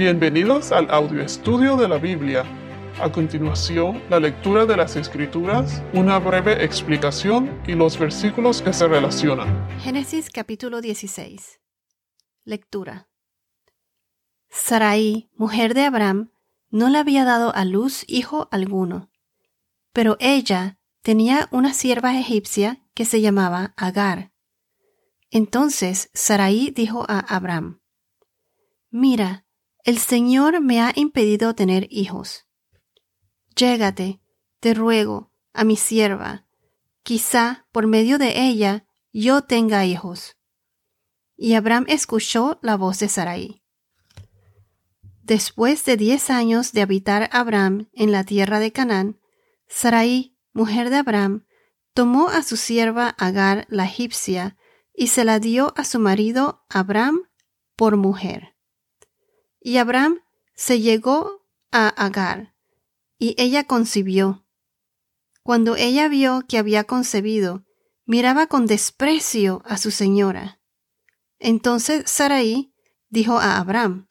Bienvenidos al audio estudio de la Biblia. A continuación, la lectura de las Escrituras, una breve explicación y los versículos que se relacionan. Génesis capítulo 16. Lectura. Sarai, mujer de Abraham, no le había dado a luz hijo alguno, pero ella tenía una sierva egipcia que se llamaba Agar. Entonces Sarai dijo a Abraham, Mira, el Señor me ha impedido tener hijos. Llégate, te ruego, a mi sierva, quizá por medio de ella yo tenga hijos. Y Abraham escuchó la voz de Sarai. Después de diez años de habitar Abraham en la tierra de Canaán, Sarai, mujer de Abraham, tomó a su sierva Agar la egipcia y se la dio a su marido Abraham por mujer. Y Abraham se llegó a Agar, y ella concibió. Cuando ella vio que había concebido, miraba con desprecio a su señora. Entonces Sarai dijo a Abraham,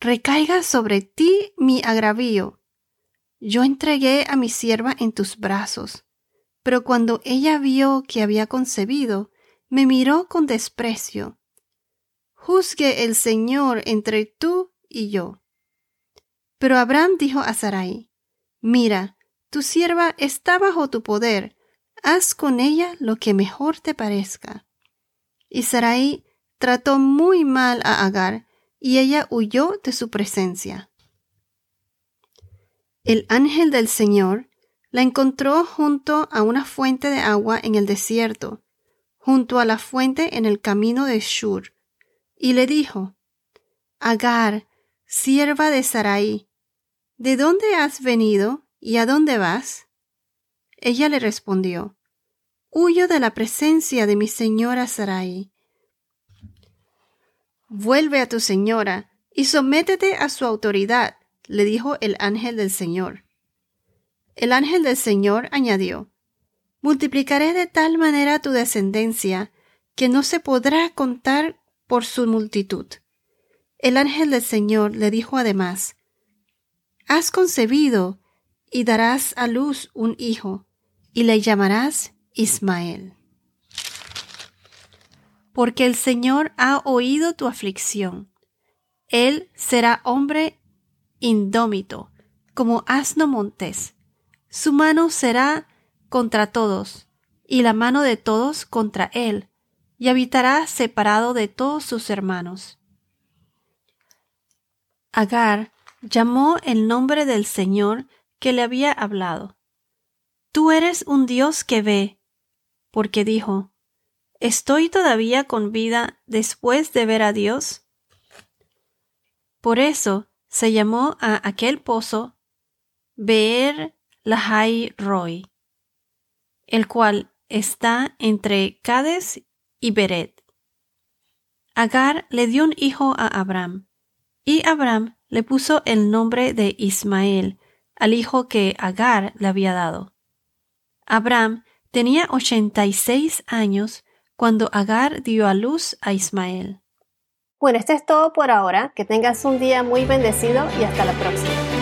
Recaiga sobre ti mi agravio. Yo entregué a mi sierva en tus brazos, pero cuando ella vio que había concebido, me miró con desprecio juzgue el Señor entre tú y yo. Pero Abraham dijo a Sarai, Mira, tu sierva está bajo tu poder, haz con ella lo que mejor te parezca. Y Sarai trató muy mal a Agar, y ella huyó de su presencia. El ángel del Señor la encontró junto a una fuente de agua en el desierto, junto a la fuente en el camino de Shur y le dijo, Agar, sierva de Sarai, ¿de dónde has venido y a dónde vas? Ella le respondió, Huyo de la presencia de mi señora Sarai. Vuelve a tu señora y sométete a su autoridad, le dijo el ángel del Señor. El ángel del Señor añadió, Multiplicaré de tal manera tu descendencia que no se podrá contar por su multitud. El ángel del Señor le dijo además, Has concebido y darás a luz un hijo, y le llamarás Ismael. Porque el Señor ha oído tu aflicción. Él será hombre indómito, como asno montés. Su mano será contra todos, y la mano de todos contra él, y habitará separado de todos sus hermanos. Agar llamó el nombre del Señor que le había hablado. Tú eres un Dios que ve, porque dijo, ¿Estoy todavía con vida después de ver a Dios? Por eso se llamó a aquel pozo Beer Lahai Roy, el cual está entre Cades y Beret. Agar le dio un hijo a Abraham, y Abraham le puso el nombre de Ismael al hijo que Agar le había dado. Abraham tenía ochenta y seis años cuando Agar dio a luz a Ismael. Bueno, esto es todo por ahora. Que tengas un día muy bendecido y hasta la próxima.